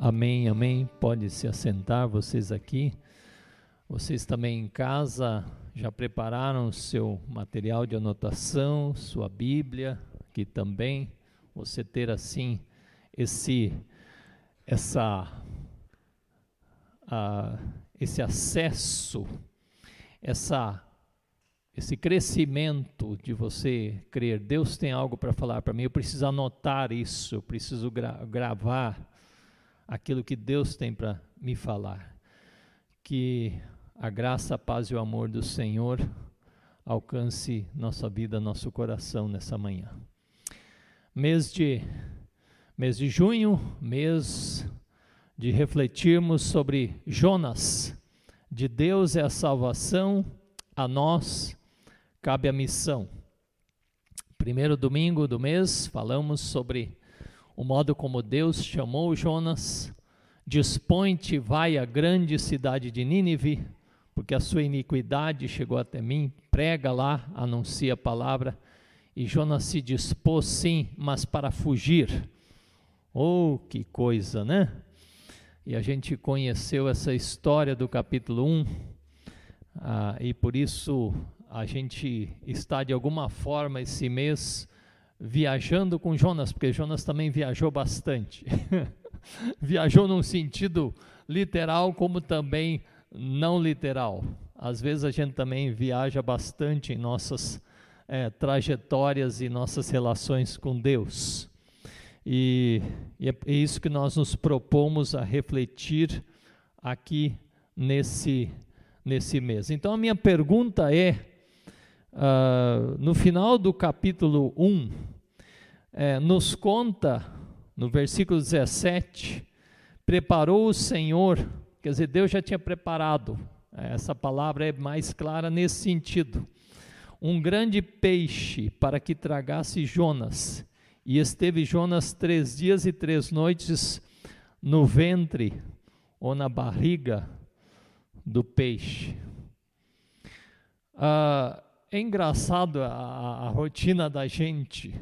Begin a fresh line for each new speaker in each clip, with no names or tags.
Amém, amém. Pode se assentar, vocês aqui. Vocês também em casa já prepararam o seu material de anotação, sua Bíblia, aqui também. Você ter assim esse essa uh, esse acesso, essa esse crescimento de você crer, Deus tem algo para falar para mim, eu preciso anotar isso, eu preciso gra gravar aquilo que Deus tem para me falar. Que a graça, a paz e o amor do Senhor alcance nossa vida, nosso coração nessa manhã. Mês de mês de junho, mês de refletirmos sobre Jonas. De Deus é a salvação, a nós cabe a missão. Primeiro domingo do mês, falamos sobre o modo como Deus chamou Jonas, dispõe-te, vai à grande cidade de Nínive, porque a sua iniquidade chegou até mim, prega lá, anuncia a palavra, e Jonas se dispôs sim, mas para fugir. Oh, que coisa, né? E a gente conheceu essa história do capítulo 1, ah, e por isso a gente está de alguma forma esse mês viajando com Jonas, porque Jonas também viajou bastante. viajou num sentido literal, como também não literal. Às vezes a gente também viaja bastante em nossas é, trajetórias e nossas relações com Deus. E, e é isso que nós nos propomos a refletir aqui nesse, nesse mês. Então a minha pergunta é: uh, no final do capítulo 1, é, nos conta, no versículo 17, preparou o Senhor, quer dizer, Deus já tinha preparado, é, essa palavra é mais clara nesse sentido, um grande peixe para que tragasse Jonas, e esteve Jonas três dias e três noites no ventre ou na barriga do peixe. Ah, é engraçado a, a, rotina da gente.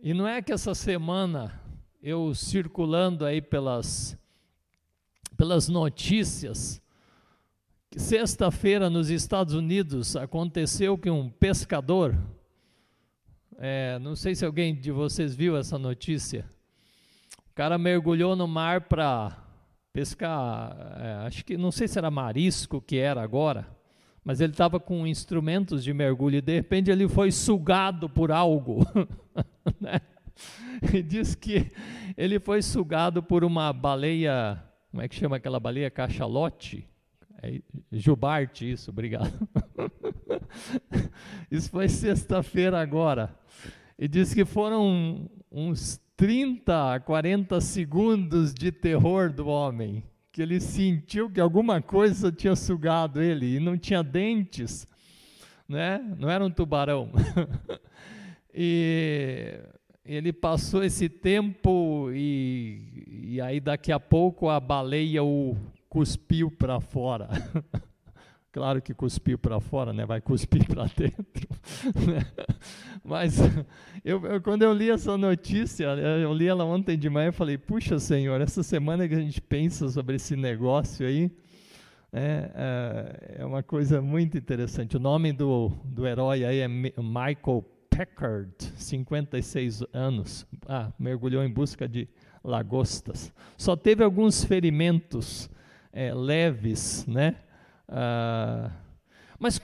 E não é que essa semana eu circulando aí pelas pelas notícias sexta-feira nos Estados Unidos aconteceu que um pescador, é, não sei se alguém de vocês viu essa notícia, o cara mergulhou no mar para pescar, é, acho que não sei se era marisco que era agora mas ele estava com instrumentos de mergulho e de repente ele foi sugado por algo. né? E diz que ele foi sugado por uma baleia, como é que chama aquela baleia? Cachalote? É, jubarte, isso, obrigado. isso foi sexta-feira agora. E diz que foram uns 30 a 40 segundos de terror do homem que ele sentiu que alguma coisa tinha sugado ele e não tinha dentes, né? Não era um tubarão. e ele passou esse tempo e, e aí daqui a pouco a baleia o cuspiu para fora. Claro que cuspiu para fora, né? Vai cuspir para dentro. Mas eu, eu, quando eu li essa notícia, eu li ela ontem de manhã e falei: Puxa, Senhor, essa semana que a gente pensa sobre esse negócio aí, é, é, é uma coisa muito interessante. O nome do, do herói aí é Michael Packard, 56 anos. Ah, mergulhou em busca de lagostas. Só teve alguns ferimentos é, leves, né? Ah, mas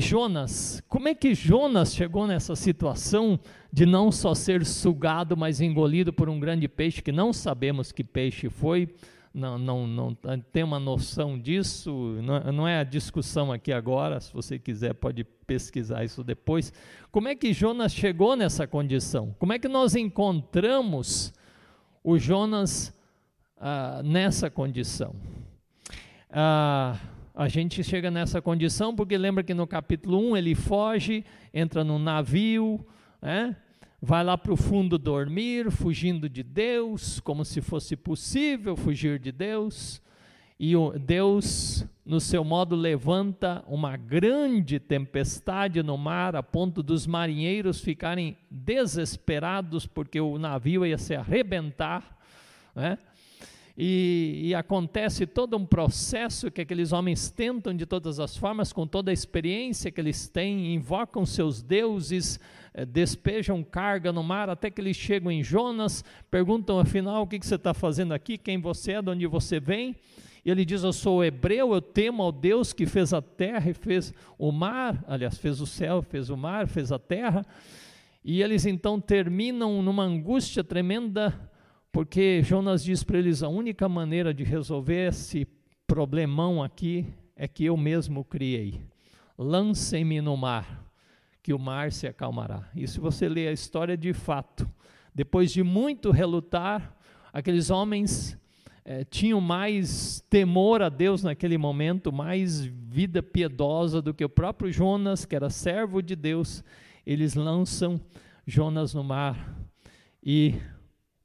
Jonas, como é que Jonas chegou nessa situação de não só ser sugado, mas engolido por um grande peixe, que não sabemos que peixe foi, não, não, não tem uma noção disso, não, não é a discussão aqui agora, se você quiser pode pesquisar isso depois. Como é que Jonas chegou nessa condição? Como é que nós encontramos o Jonas ah, nessa condição? Ah, a gente chega nessa condição porque lembra que no capítulo 1 ele foge, entra num navio, né? vai lá para o fundo dormir, fugindo de Deus, como se fosse possível fugir de Deus. E Deus, no seu modo, levanta uma grande tempestade no mar, a ponto dos marinheiros ficarem desesperados porque o navio ia se arrebentar né? E, e, acontece todo um processo que aqueles homens tentam de todas as formas, com toda a experiência que eles têm, invocam seus deuses, eh, despejam carga no mar, até que eles chegam em Jonas, perguntam afinal o que, que você está fazendo aqui, quem você é, de onde você vem. E ele diz: Eu sou hebreu, eu temo ao Deus que fez a terra e fez o mar, aliás, fez o céu, fez o mar, fez a terra. E eles então terminam numa angústia tremenda porque Jonas diz para eles: a única maneira de resolver esse problemão aqui é que eu mesmo criei. Lancem-me no mar, que o mar se acalmará. E se você ler a história de fato, depois de muito relutar, aqueles homens eh, tinham mais temor a Deus naquele momento, mais vida piedosa do que o próprio Jonas, que era servo de Deus. Eles lançam Jonas no mar e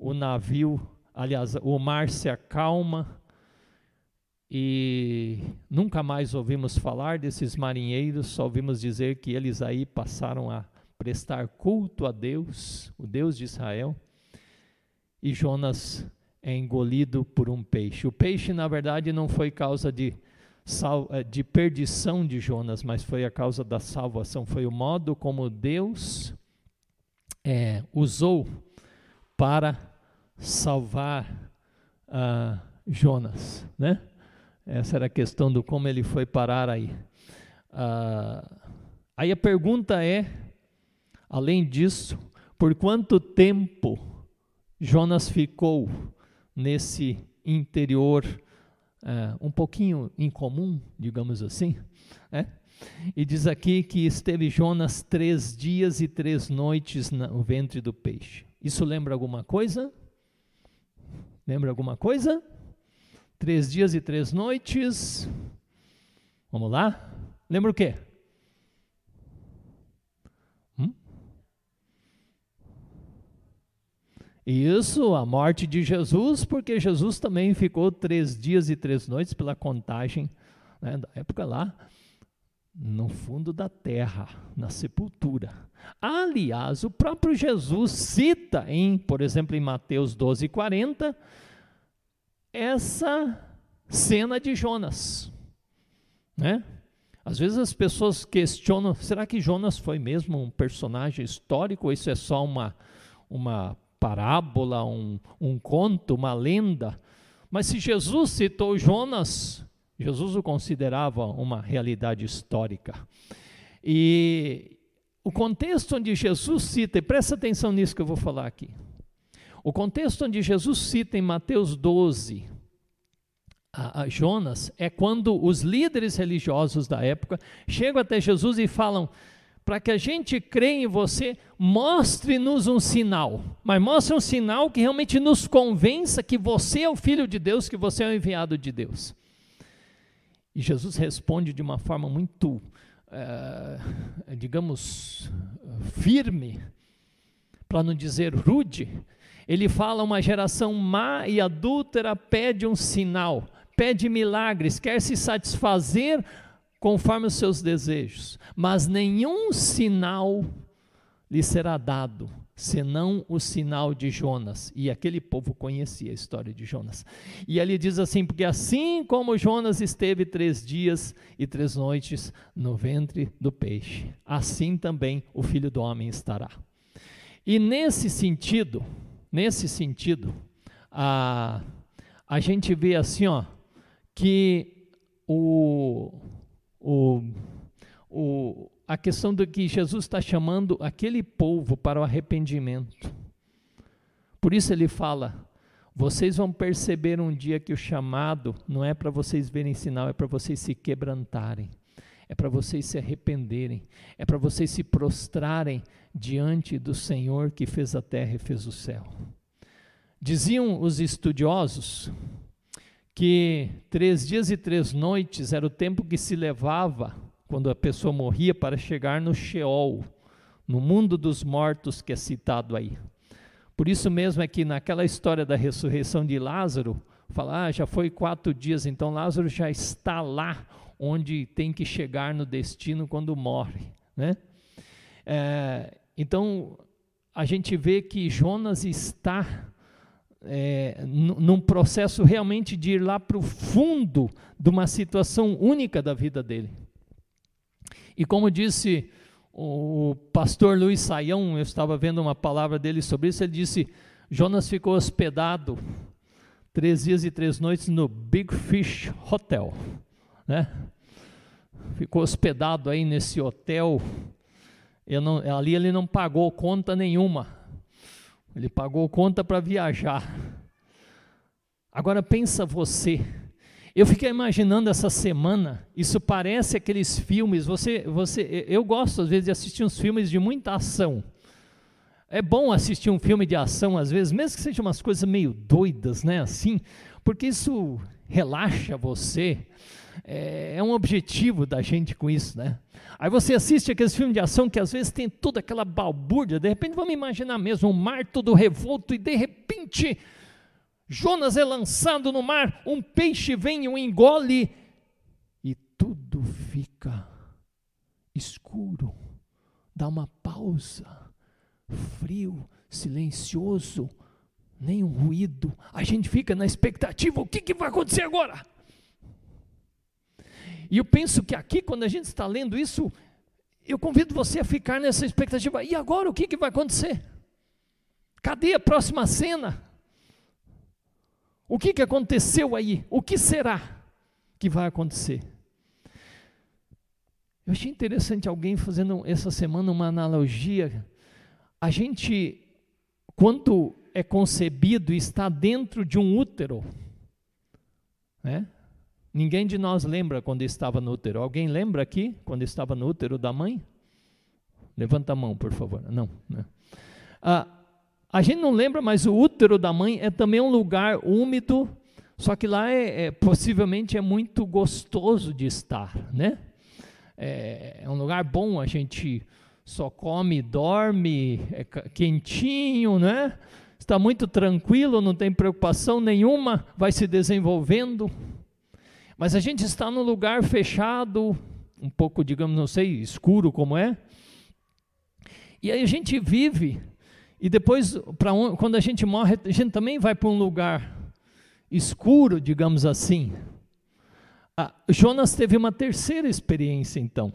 o navio, aliás, o mar se acalma e nunca mais ouvimos falar desses marinheiros, só ouvimos dizer que eles aí passaram a prestar culto a Deus, o Deus de Israel, e Jonas é engolido por um peixe. O peixe, na verdade, não foi causa de, eh, de perdição de Jonas, mas foi a causa da salvação. Foi o modo como Deus é, usou para salvar uh, Jonas, né? Essa era a questão do como ele foi parar aí. Uh, aí a pergunta é, além disso, por quanto tempo Jonas ficou nesse interior uh, um pouquinho incomum, digamos assim, né? E diz aqui que esteve Jonas três dias e três noites no ventre do peixe. Isso lembra alguma coisa? Lembra alguma coisa? Três dias e três noites. Vamos lá? Lembra o quê? Hum? Isso, a morte de Jesus, porque Jesus também ficou três dias e três noites pela contagem né, da época lá, no fundo da terra, na sepultura. Aliás, o próprio Jesus cita em, por exemplo, em Mateus 12, 40, essa cena de Jonas. Né? Às vezes as pessoas questionam: será que Jonas foi mesmo um personagem histórico? Ou isso é só uma, uma parábola, um, um conto, uma lenda? Mas se Jesus citou Jonas, Jesus o considerava uma realidade histórica. E o contexto onde Jesus cita, e presta atenção nisso que eu vou falar aqui. O contexto onde Jesus cita em Mateus 12 a, a Jonas é quando os líderes religiosos da época chegam até Jesus e falam: para que a gente creia em você, mostre-nos um sinal. Mas mostre um sinal que realmente nos convença que você é o Filho de Deus, que você é o enviado de Deus. E Jesus responde de uma forma muito, é, digamos, firme, para não dizer rude. Ele fala: uma geração má e adúltera pede um sinal, pede milagres, quer se satisfazer conforme os seus desejos, mas nenhum sinal lhe será dado senão o sinal de Jonas. E aquele povo conhecia a história de Jonas. E ele diz assim: porque assim como Jonas esteve três dias e três noites no ventre do peixe, assim também o filho do homem estará. E nesse sentido, nesse sentido, a, a gente vê assim, ó, que o, o, o, a questão do que Jesus está chamando aquele povo para o arrependimento. Por isso ele fala: vocês vão perceber um dia que o chamado não é para vocês verem sinal, é para vocês se quebrantarem, é para vocês se arrependerem, é para vocês se prostrarem diante do Senhor que fez a terra e fez o céu. Diziam os estudiosos que três dias e três noites era o tempo que se levava quando a pessoa morria para chegar no Sheol, no mundo dos mortos que é citado aí. Por isso mesmo é que naquela história da ressurreição de Lázaro, fala, ah, já foi quatro dias, então Lázaro já está lá onde tem que chegar no destino quando morre, né? É, então a gente vê que Jonas está é, num processo realmente de ir lá para o fundo de uma situação única da vida dele. E como disse o pastor Luiz Saião, eu estava vendo uma palavra dele sobre isso, ele disse: Jonas ficou hospedado três dias e três noites no Big Fish Hotel, né? Ficou hospedado aí nesse hotel. Não, ali ele não pagou conta nenhuma. Ele pagou conta para viajar. Agora pensa você. Eu fiquei imaginando essa semana. Isso parece aqueles filmes. Você, você, eu gosto às vezes de assistir uns filmes de muita ação. É bom assistir um filme de ação às vezes, mesmo que sejam umas coisas meio doidas, né? Assim, porque isso relaxa você. É, é um objetivo da gente com isso, né? Aí você assiste aqueles filmes de ação que às vezes tem toda aquela balbúrdia, de repente vamos imaginar mesmo um mar todo revolto e de repente Jonas é lançado no mar, um peixe vem e o engole e tudo fica escuro. Dá uma pausa, frio, silencioso, nenhum ruído. A gente fica na expectativa: o que, que vai acontecer agora? E eu penso que aqui, quando a gente está lendo isso, eu convido você a ficar nessa expectativa. E agora o que, que vai acontecer? Cadê a próxima cena? O que, que aconteceu aí? O que será que vai acontecer? Eu achei interessante alguém fazendo essa semana uma analogia. A gente, quando é concebido, está dentro de um útero. Né? Ninguém de nós lembra quando estava no útero. Alguém lembra aqui quando estava no útero da mãe? Levanta a mão, por favor. Não. Né? Ah, a gente não lembra, mas o útero da mãe é também um lugar úmido, só que lá é, é possivelmente é muito gostoso de estar, né? É, é, um lugar bom, a gente só come, dorme, é quentinho, né? Está muito tranquilo, não tem preocupação nenhuma, vai se desenvolvendo. Mas a gente está num lugar fechado, um pouco, digamos, não sei, escuro como é. E aí a gente vive, e depois, um, quando a gente morre, a gente também vai para um lugar escuro, digamos assim. Ah, Jonas teve uma terceira experiência, então.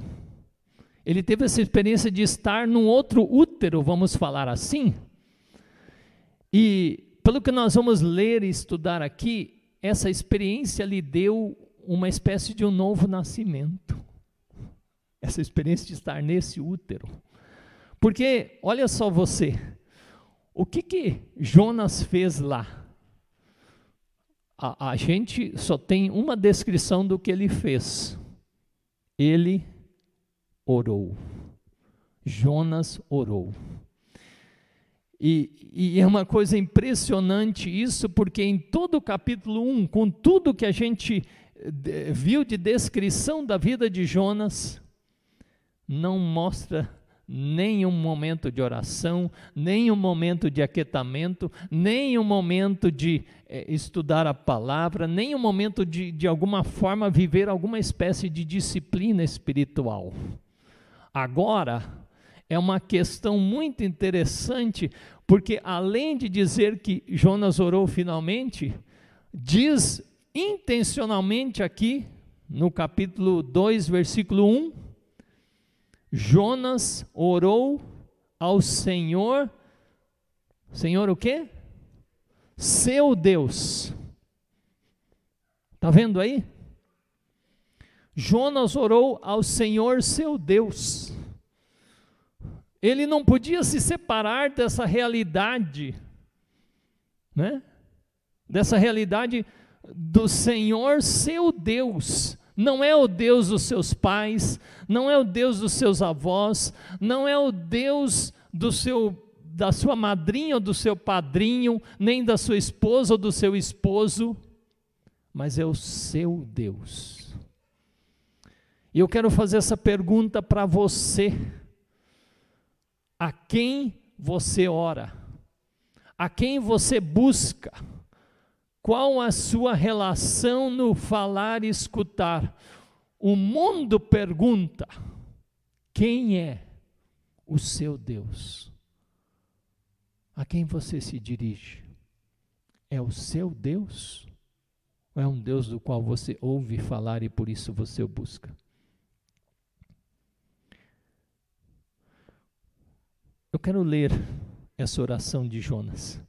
Ele teve essa experiência de estar num outro útero, vamos falar assim. E, pelo que nós vamos ler e estudar aqui, essa experiência lhe deu uma espécie de um novo nascimento. Essa experiência de estar nesse útero. Porque, olha só você, o que que Jonas fez lá? A, a gente só tem uma descrição do que ele fez. Ele orou. Jonas orou. E, e, é uma coisa impressionante isso, porque em todo o capítulo 1, com tudo que a gente viu de descrição da vida de Jonas, não mostra nenhum momento de oração, nenhum momento de aquietamento, nenhum momento de eh, estudar a palavra, nenhum momento de, de alguma forma viver alguma espécie de disciplina espiritual. Agora, é uma questão muito interessante, porque além de dizer que Jonas orou finalmente, diz intencionalmente aqui, no capítulo 2, versículo 1, Jonas orou ao Senhor, Senhor o quê? Seu Deus. Está vendo aí? Jonas orou ao Senhor seu Deus. Ele não podia se separar dessa realidade, né? Dessa realidade do Senhor seu Deus. Não é o Deus dos seus pais, não é o Deus dos seus avós, não é o Deus do seu da sua madrinha ou do seu padrinho, nem da sua esposa ou do seu esposo, mas é o seu Deus. E eu quero fazer essa pergunta para você: a quem você ora? A quem você busca? Qual a sua relação no falar e escutar? O mundo pergunta: quem é o seu Deus? A quem você se dirige? é o seu Deus? Ou é um Deus do qual você ouve falar e por isso você o busca? Eu quero ler essa oração de Jonas,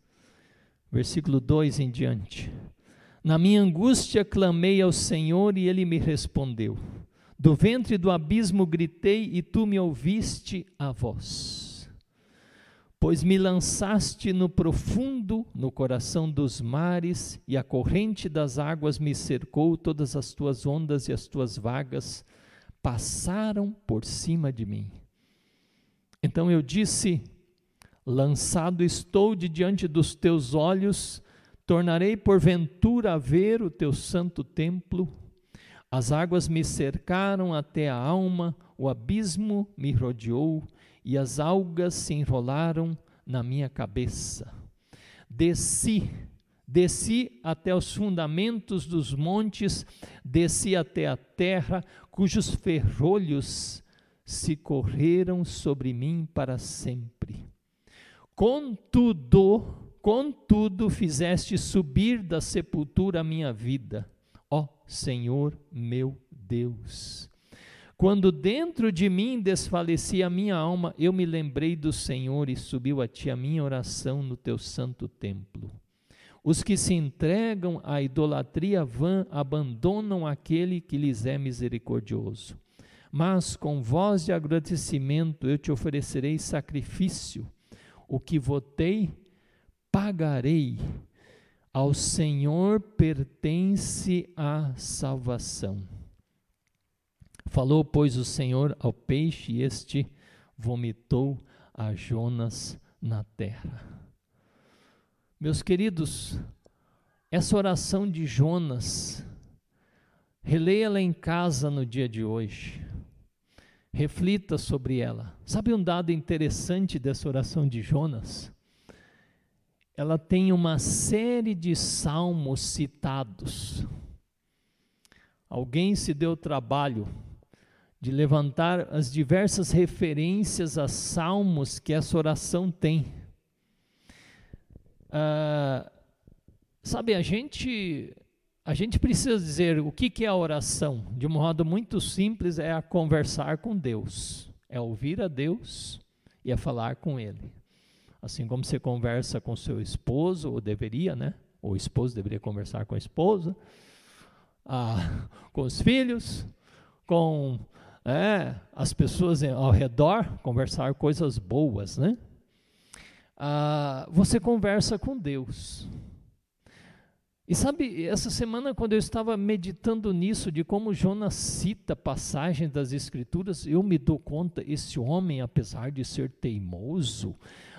versículo 2 em diante. Na minha angústia clamei ao Senhor e ele me respondeu. Do ventre do abismo gritei e tu me ouviste a voz. Pois me lançaste no profundo, no coração dos mares, e a corrente das águas me cercou, todas as tuas ondas e as tuas vagas passaram por cima de mim. Então eu disse: Lançado estou de diante dos teus olhos, tornarei porventura a ver o teu santo templo. As águas me cercaram até a alma, o abismo me rodeou e as algas se enrolaram na minha cabeça. Desci, desci até os fundamentos dos montes, desci até a terra, cujos ferrolhos se correram sobre mim para sempre. Contudo, contudo fizeste subir da sepultura a minha vida, ó Senhor meu Deus. Quando dentro de mim desfalecia a minha alma, eu me lembrei do Senhor e subiu a ti a minha oração no teu santo templo. Os que se entregam à idolatria vã abandonam aquele que lhes é misericordioso mas com voz de agradecimento eu te oferecerei sacrifício, o que votei, pagarei. Ao Senhor pertence a salvação. Falou, pois, o Senhor ao peixe, e este vomitou a Jonas na terra. Meus queridos, essa oração de Jonas, releia-la em casa no dia de hoje reflita sobre ela. Sabe um dado interessante dessa oração de Jonas? Ela tem uma série de salmos citados. Alguém se deu o trabalho de levantar as diversas referências a salmos que essa oração tem. Uh, sabe, a gente a gente precisa dizer o que, é a oração. De um modo muito simples, é a conversar com Deus, é ouvir a Deus e é falar com Ele. Assim como você conversa com seu esposo, ou deveria, né? Ou o esposo deveria conversar com a esposa, ah, com os filhos, com é, as pessoas ao redor, conversar coisas boas, né? Ah, você conversa com Deus. E sabe, essa semana, quando eu estava meditando nisso, de como Jonas cita passagens das Escrituras, eu me dou conta: esse homem, apesar de ser teimoso,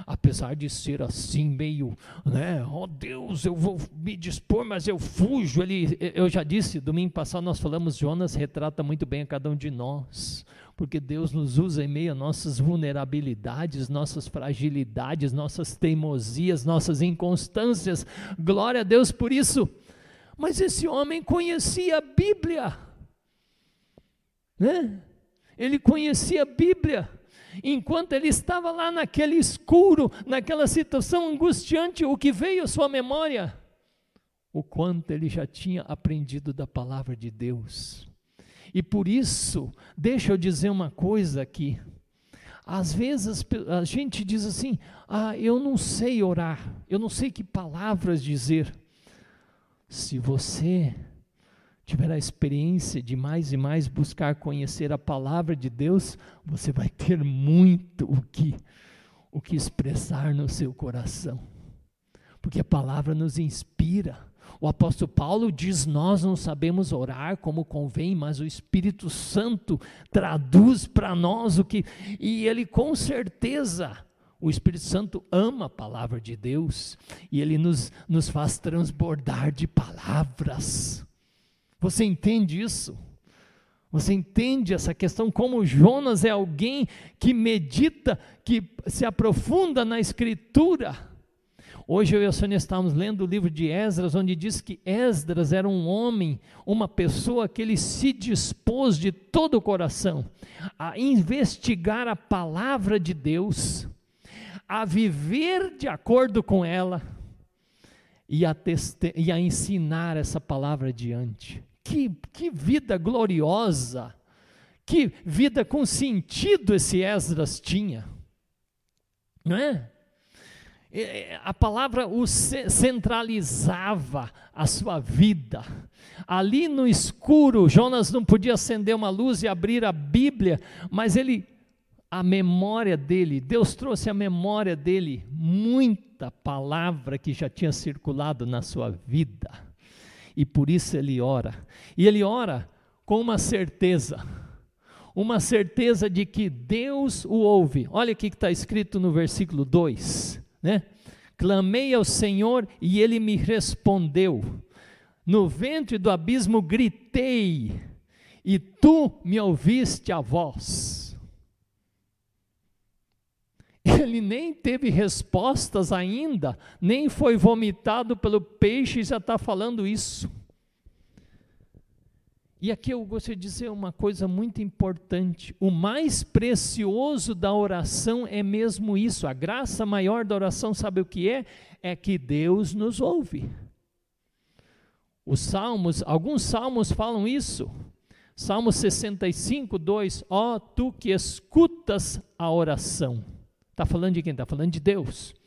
apesar de ser assim, meio, né, oh Deus, eu vou me dispor, mas eu fujo. Ele, eu já disse, domingo passado nós falamos, Jonas retrata muito bem a cada um de nós porque Deus nos usa em meio a nossas vulnerabilidades, nossas fragilidades, nossas teimosias, nossas inconstâncias. Glória a Deus por isso. Mas esse homem conhecia a Bíblia, né? Ele conhecia a Bíblia. Enquanto ele estava lá naquele escuro, naquela situação angustiante, o que veio à sua memória? O quanto ele já tinha aprendido da palavra de Deus. E por isso, deixa eu dizer uma coisa aqui. Às vezes a gente diz assim: ah, eu não sei orar, eu não sei que palavras dizer. Se você tiver a experiência de mais e mais buscar conhecer a palavra de Deus, você vai ter muito o que, o que expressar no seu coração. Porque a palavra nos inspira. O apóstolo Paulo diz: Nós não sabemos orar como convém, mas o Espírito Santo traduz para nós o que. E ele com certeza, o Espírito Santo ama a palavra de Deus e ele nos, nos faz transbordar de palavras. Você entende isso? Você entende essa questão? Como Jonas é alguém que medita, que se aprofunda na Escritura Hoje eu e a Sônia estávamos lendo o livro de Esdras, onde diz que Esdras era um homem, uma pessoa que ele se dispôs de todo o coração a investigar a palavra de Deus, a viver de acordo com ela. e a, e a ensinar essa palavra adiante. Que, que vida gloriosa! Que vida com sentido esse Esdras tinha, não é? A palavra o centralizava a sua vida. Ali no escuro, Jonas não podia acender uma luz e abrir a Bíblia, mas ele, a memória dele, Deus trouxe a memória dele muita palavra que já tinha circulado na sua vida. E por isso ele ora. E ele ora com uma certeza uma certeza de que Deus o ouve. Olha o que está escrito no versículo 2, né? Clamei ao Senhor e ele me respondeu. No ventre do abismo gritei e tu me ouviste a voz. Ele nem teve respostas ainda, nem foi vomitado pelo peixe e já está falando isso. E aqui eu gostaria de dizer uma coisa muito importante: o mais precioso da oração é mesmo isso. A graça maior da oração, sabe o que é? É que Deus nos ouve. Os salmos, alguns salmos falam isso. Salmo 65, 2: Ó oh, tu que escutas a oração. Está falando de quem? Está falando de Deus.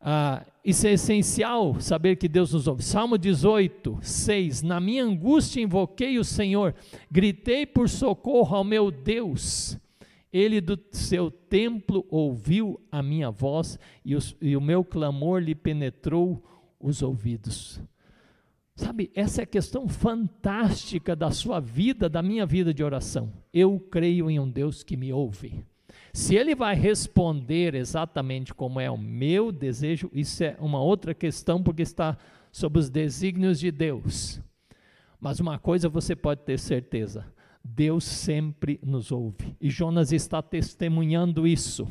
Ah, isso é essencial saber que Deus nos ouve. Salmo 18, 6. Na minha angústia invoquei o Senhor, gritei por socorro ao meu Deus. Ele do seu templo ouviu a minha voz e, os, e o meu clamor lhe penetrou os ouvidos. Sabe, essa é a questão fantástica da sua vida, da minha vida de oração. Eu creio em um Deus que me ouve. Se ele vai responder exatamente como é o meu desejo, isso é uma outra questão, porque está sob os desígnios de Deus. Mas uma coisa você pode ter certeza: Deus sempre nos ouve. E Jonas está testemunhando isso.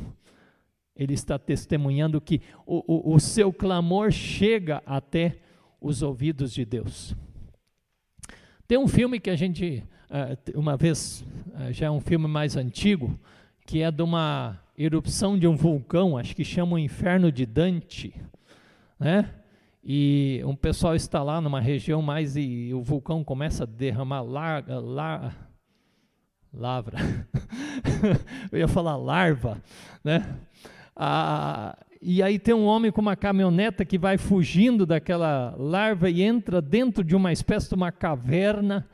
Ele está testemunhando que o, o, o seu clamor chega até os ouvidos de Deus. Tem um filme que a gente, eh, uma vez, eh, já é um filme mais antigo, que é de uma erupção de um vulcão, acho que chama o Inferno de Dante, né? E um pessoal está lá numa região mais e o vulcão começa a derramar larga, lar, lavra, eu ia falar larva, né? Ah, e aí tem um homem com uma caminhoneta que vai fugindo daquela larva e entra dentro de uma espécie de uma caverna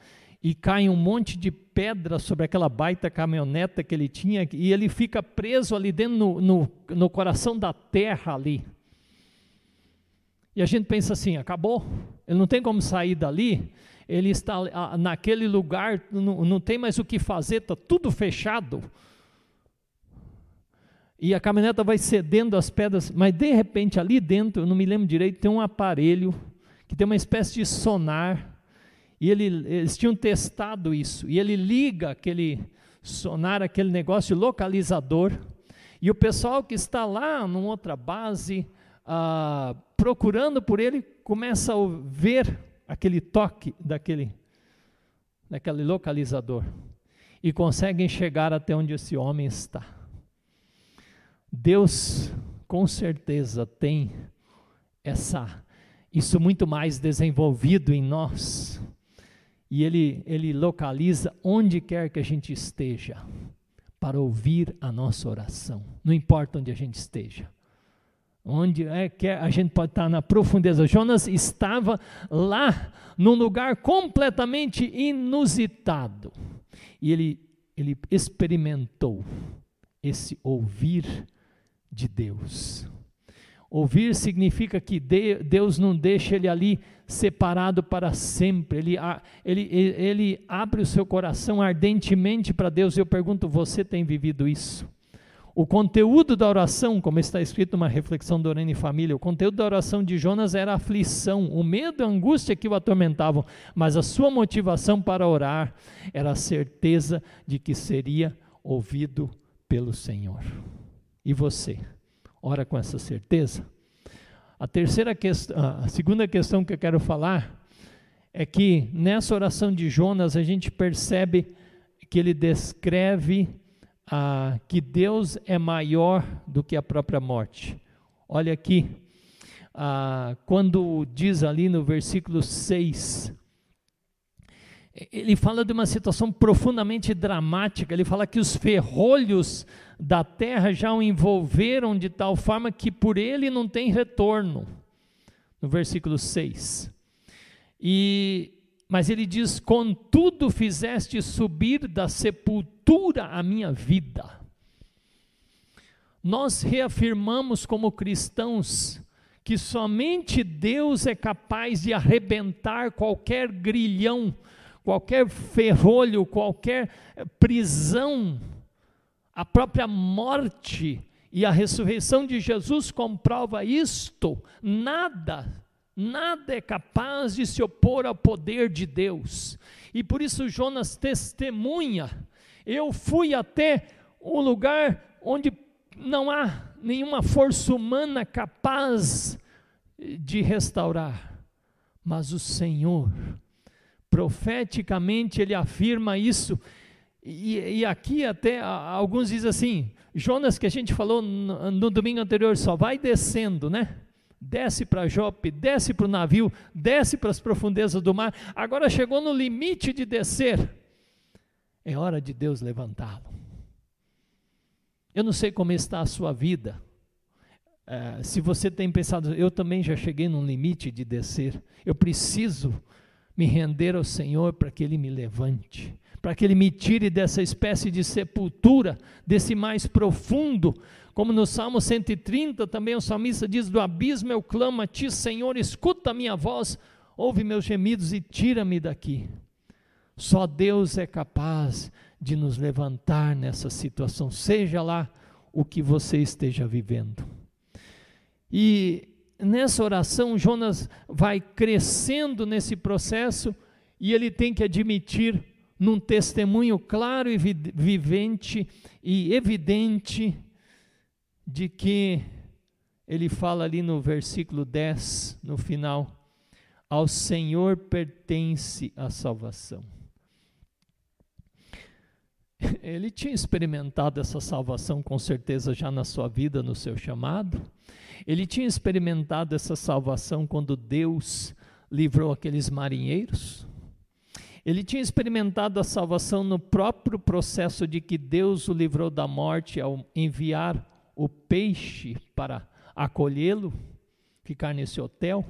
e cai um monte de pedra sobre aquela baita caminhoneta que ele tinha, e ele fica preso ali dentro no, no, no coração da terra ali. E a gente pensa assim: acabou, ele não tem como sair dali, ele está naquele lugar, não, não tem mais o que fazer, está tudo fechado. E a caminhoneta vai cedendo as pedras, mas de repente ali dentro, eu não me lembro direito, tem um aparelho que tem uma espécie de sonar e ele, eles tinham testado isso. E ele liga aquele sonar, aquele negócio localizador. E o pessoal que está lá numa outra base, ah, procurando por ele, começa a ver aquele toque daquele, daquele localizador. E conseguem chegar até onde esse homem está. Deus, com certeza, tem essa isso muito mais desenvolvido em nós e ele, ele localiza onde quer que a gente esteja para ouvir a nossa oração, não importa onde a gente esteja. Onde é que a gente pode estar na profundeza. Jonas estava lá, num lugar completamente inusitado. E ele, ele experimentou esse ouvir de Deus. Ouvir significa que Deus não deixa ele ali separado para sempre. Ele, ele, ele abre o seu coração ardentemente para Deus. Eu pergunto: você tem vivido isso? O conteúdo da oração, como está escrito numa reflexão do Orane Família, o conteúdo da oração de Jonas era a aflição, o medo e a angústia que o atormentavam, mas a sua motivação para orar era a certeza de que seria ouvido pelo Senhor. E você, ora com essa certeza? A terceira questão, a segunda questão que eu quero falar é que nessa oração de Jonas a gente percebe que ele descreve ah, que Deus é maior do que a própria morte. Olha aqui, ah, quando diz ali no versículo 6, ele fala de uma situação profundamente dramática. Ele fala que os ferrolhos da terra já o envolveram de tal forma que por ele não tem retorno. No versículo 6. E, mas ele diz: Contudo fizeste subir da sepultura a minha vida. Nós reafirmamos como cristãos que somente Deus é capaz de arrebentar qualquer grilhão, qualquer ferrolho, qualquer prisão, a própria morte e a ressurreição de Jesus comprova isto. Nada, nada é capaz de se opor ao poder de Deus. E por isso Jonas testemunha. Eu fui até um lugar onde não há nenhuma força humana capaz de restaurar, mas o Senhor, profeticamente, ele afirma isso. E, e, aqui até alguns dizem assim, Jonas que a gente falou no, no domingo anterior, só vai descendo, né? Desce para Jope, desce para o navio, desce para as profundezas do mar. Agora chegou no limite de descer. É hora de Deus levantá-lo. Eu não sei como está a sua vida. É, se você tem pensado, eu também já cheguei num limite de descer. Eu preciso me render ao Senhor para que Ele me levante, para que Ele me tire dessa espécie de sepultura, desse mais profundo. Como no Salmo 130, também o salmista diz: Do abismo eu clamo a Ti, Senhor, escuta a minha voz, ouve meus gemidos e tira-me daqui. Só Deus é capaz de nos levantar nessa situação, seja lá o que você esteja vivendo. E nessa oração, Jonas vai crescendo nesse processo e ele tem que admitir, num testemunho claro e vivente e evidente, de que ele fala ali no versículo 10, no final: Ao Senhor pertence a salvação. Ele tinha experimentado essa salvação com certeza já na sua vida, no seu chamado. Ele tinha experimentado essa salvação quando Deus livrou aqueles marinheiros. Ele tinha experimentado a salvação no próprio processo de que Deus o livrou da morte ao enviar o peixe para acolhê-lo, ficar nesse hotel.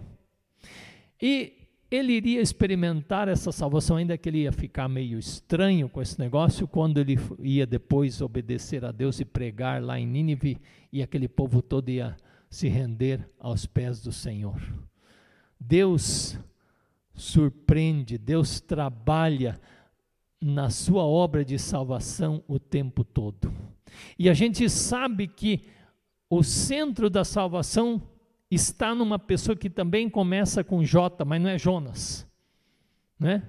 E ele iria experimentar essa salvação, ainda que ele ia ficar meio estranho com esse negócio, quando ele ia depois obedecer a Deus e pregar lá em Nínive, e aquele povo todo ia se render aos pés do Senhor. Deus surpreende, Deus trabalha na sua obra de salvação o tempo todo. E a gente sabe que o centro da salvação está numa pessoa que também começa com J, mas não é Jonas, né?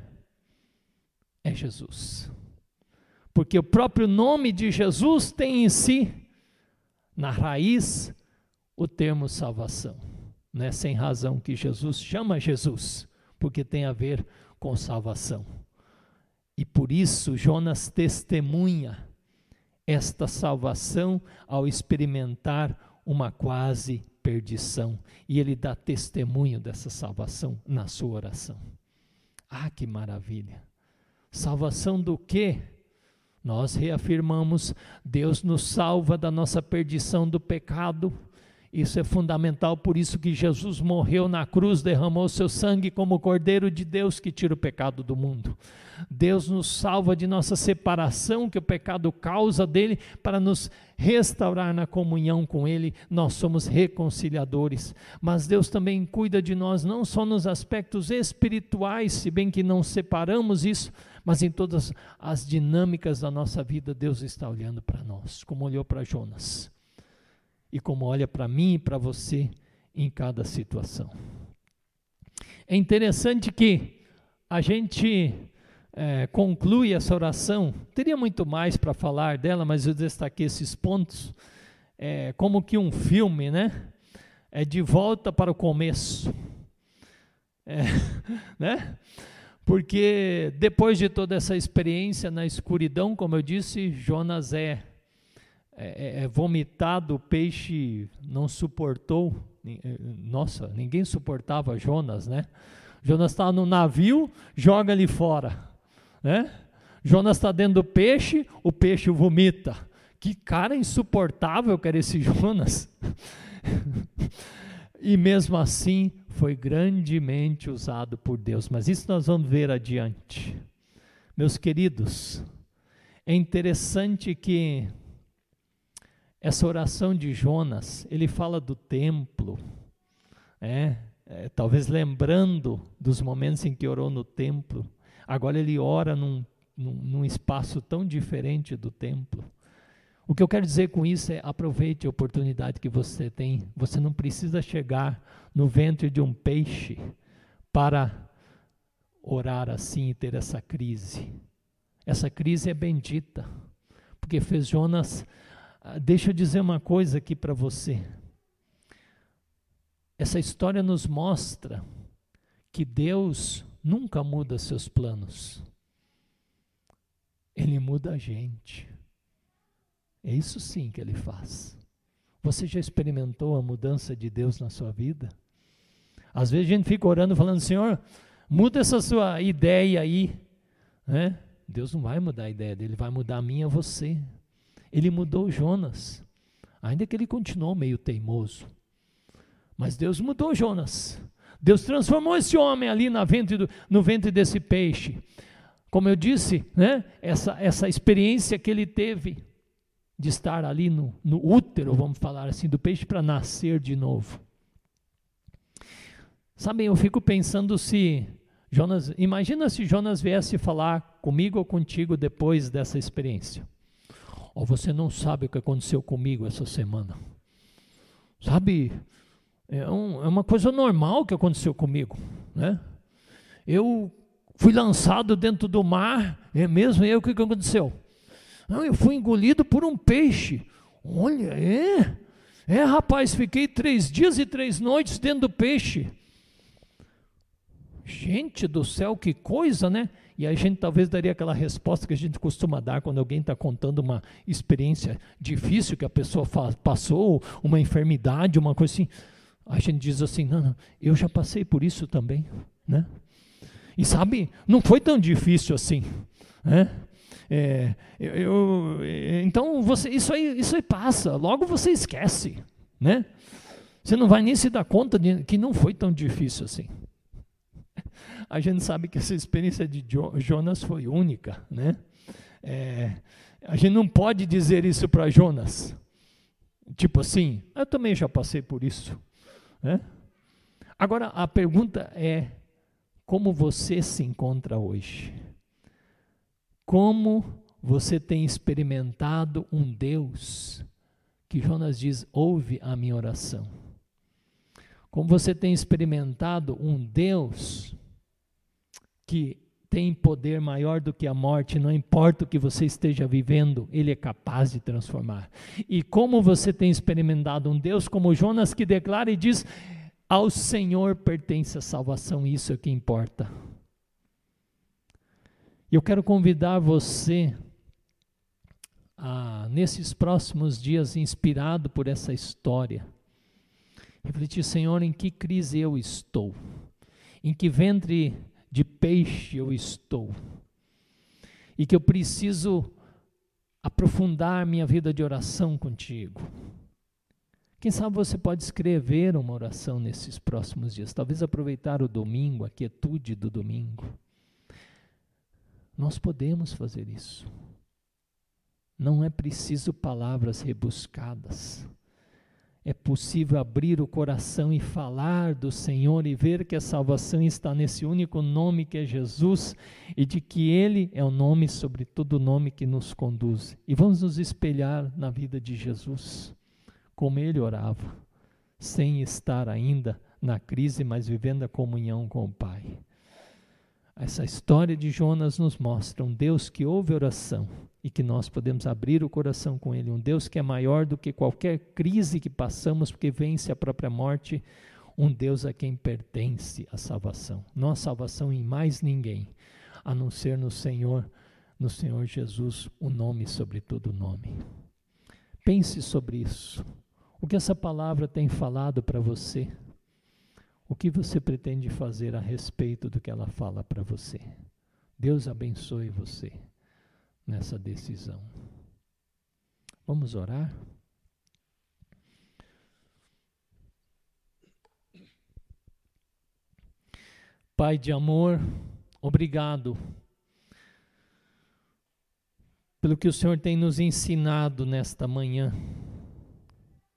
É Jesus. Porque o próprio nome de Jesus tem em si, na raiz, o termo salvação. Não é sem razão que Jesus chama Jesus, porque tem a ver com salvação. E por isso Jonas testemunha esta salvação ao experimentar uma quase perdição. E ele dá testemunho dessa salvação na sua oração. Ah, que maravilha! Salvação do quê? Nós reafirmamos: Deus nos salva da nossa perdição do pecado. Isso é fundamental, por isso que Jesus morreu na cruz, derramou seu sangue como Cordeiro de Deus que tira o pecado do mundo. Deus nos salva de nossa separação que o pecado causa dele para nos restaurar na comunhão com ele. Nós somos reconciliadores, mas Deus também cuida de nós não só nos aspectos espirituais, se bem que não separamos isso, mas em todas as dinâmicas da nossa vida, Deus está olhando para nós, como olhou para Jonas. E como olha para mim e para você em cada situação. É interessante que a gente é, conclui essa oração, teria muito mais para falar dela, mas eu destaquei esses pontos, é, como que um filme, né? É de volta para o começo. É, né? Porque depois de toda essa experiência na escuridão, como eu disse, Jonas é, é, é vomitado, o peixe não suportou eh, nossa, ninguém suportava Jonas, né? Jonas está no navio, joga ele fora, né? Jonas está dentro do peixe, o peixe vomita. Que cara insuportável que era esse Jonas. e mesmo assim foi grandemente usado por Deus. Mas isso nós vamos ver adiante. Meus queridos, é interessante que essa oração de Jonas, ele fala do templo, é, é, talvez lembrando dos momentos em que orou no templo. Agora ele ora num, num, num espaço tão diferente do templo. O que eu quero dizer com isso é aproveite a oportunidade que você tem. Você não precisa chegar no ventre de um peixe para orar assim e ter essa crise. Essa crise é bendita, porque fez Jonas. Ah, deixa eu dizer uma coisa aqui para você. Essa história nos mostra que Deus nunca muda seus planos. Ele muda a gente. É isso sim que ele faz. Você já experimentou a mudança de Deus na sua vida? Às vezes a gente fica orando falando, Senhor, muda essa sua ideia aí. Né? Deus não vai mudar a ideia dele, vai mudar a minha você. Ele mudou Jonas, ainda que ele continuou meio teimoso. Mas Deus mudou Jonas. Deus transformou esse homem ali na ventre do, no ventre desse peixe. Como eu disse, né? essa, essa experiência que ele teve de estar ali no, no útero, vamos falar assim, do peixe para nascer de novo. Sabem, eu fico pensando se Jonas, imagina se Jonas viesse falar comigo ou contigo depois dessa experiência. Ou você não sabe o que aconteceu comigo essa semana. Sabe, é, um, é uma coisa normal que aconteceu comigo, né? Eu fui lançado dentro do mar, é mesmo? E aí o que, que aconteceu? Não, eu fui engolido por um peixe. Olha, é. É, rapaz, fiquei três dias e três noites dentro do peixe. Gente do céu, que coisa, né? E a gente talvez daria aquela resposta que a gente costuma dar quando alguém está contando uma experiência difícil que a pessoa passou, uma enfermidade, uma coisa assim. A gente diz assim, não, não, eu já passei por isso também, né? E sabe, não foi tão difícil assim, né? É, eu, eu, então você, isso aí, isso aí passa. Logo você esquece, né? Você não vai nem se dar conta de que não foi tão difícil assim. A gente sabe que essa experiência de Jonas foi única, né? É, a gente não pode dizer isso para Jonas, tipo assim, eu também já passei por isso, né? Agora a pergunta é como você se encontra hoje? Como você tem experimentado um Deus que Jonas diz: ouve a minha oração? Como você tem experimentado um Deus que tem poder maior do que a morte, não importa o que você esteja vivendo, Ele é capaz de transformar. E como você tem experimentado um Deus como Jonas que declara e diz: Ao Senhor pertence a salvação, isso é o que importa. Eu quero convidar você a, nesses próximos dias, inspirado por essa história, refletir, Senhor, em que crise eu estou, em que ventre de peixe eu estou, e que eu preciso aprofundar minha vida de oração contigo. Quem sabe você pode escrever uma oração nesses próximos dias, talvez aproveitar o domingo, a quietude do domingo nós podemos fazer isso. Não é preciso palavras rebuscadas. É possível abrir o coração e falar do Senhor e ver que a salvação está nesse único nome que é Jesus e de que Ele é o nome sobre todo nome que nos conduz. E vamos nos espelhar na vida de Jesus, como Ele orava, sem estar ainda na crise, mas vivendo a comunhão com o Pai. Essa história de Jonas nos mostra um Deus que ouve oração e que nós podemos abrir o coração com Ele. Um Deus que é maior do que qualquer crise que passamos, porque vence a própria morte. Um Deus a quem pertence a salvação. Não a salvação em mais ninguém, a não ser no Senhor, no Senhor Jesus, o nome sobre todo nome. Pense sobre isso. O que essa palavra tem falado para você? O que você pretende fazer a respeito do que ela fala para você? Deus abençoe você nessa decisão. Vamos orar? Pai de amor, obrigado pelo que o Senhor tem nos ensinado nesta manhã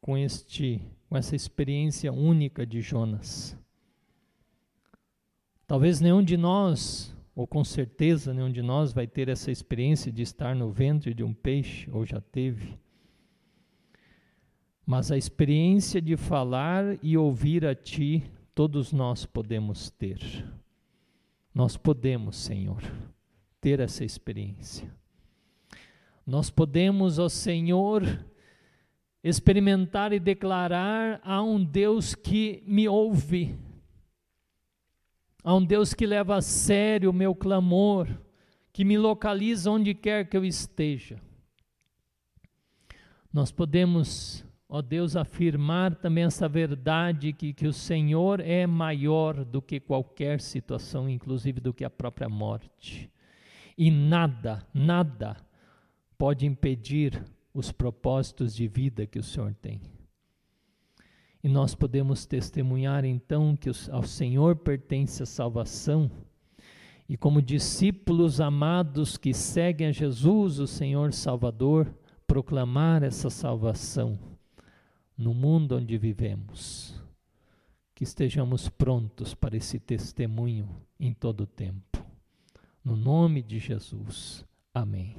com este com essa experiência única de Jonas. Talvez nenhum de nós, ou com certeza nenhum de nós vai ter essa experiência de estar no ventre de um peixe, ou já teve. Mas a experiência de falar e ouvir a Ti, todos nós podemos ter. Nós podemos, Senhor, ter essa experiência. Nós podemos, ó Senhor, experimentar e declarar a um Deus que me ouve, a um Deus que leva a sério o meu clamor, que me localiza onde quer que eu esteja. Nós podemos, ó Deus, afirmar também essa verdade que, que o Senhor é maior do que qualquer situação, inclusive do que a própria morte. E nada, nada pode impedir os propósitos de vida que o Senhor tem. E nós podemos testemunhar então que ao Senhor pertence a salvação, e como discípulos amados que seguem a Jesus, o Senhor Salvador, proclamar essa salvação no mundo onde vivemos. Que estejamos prontos para esse testemunho em todo o tempo. No nome de Jesus. Amém.